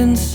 Since.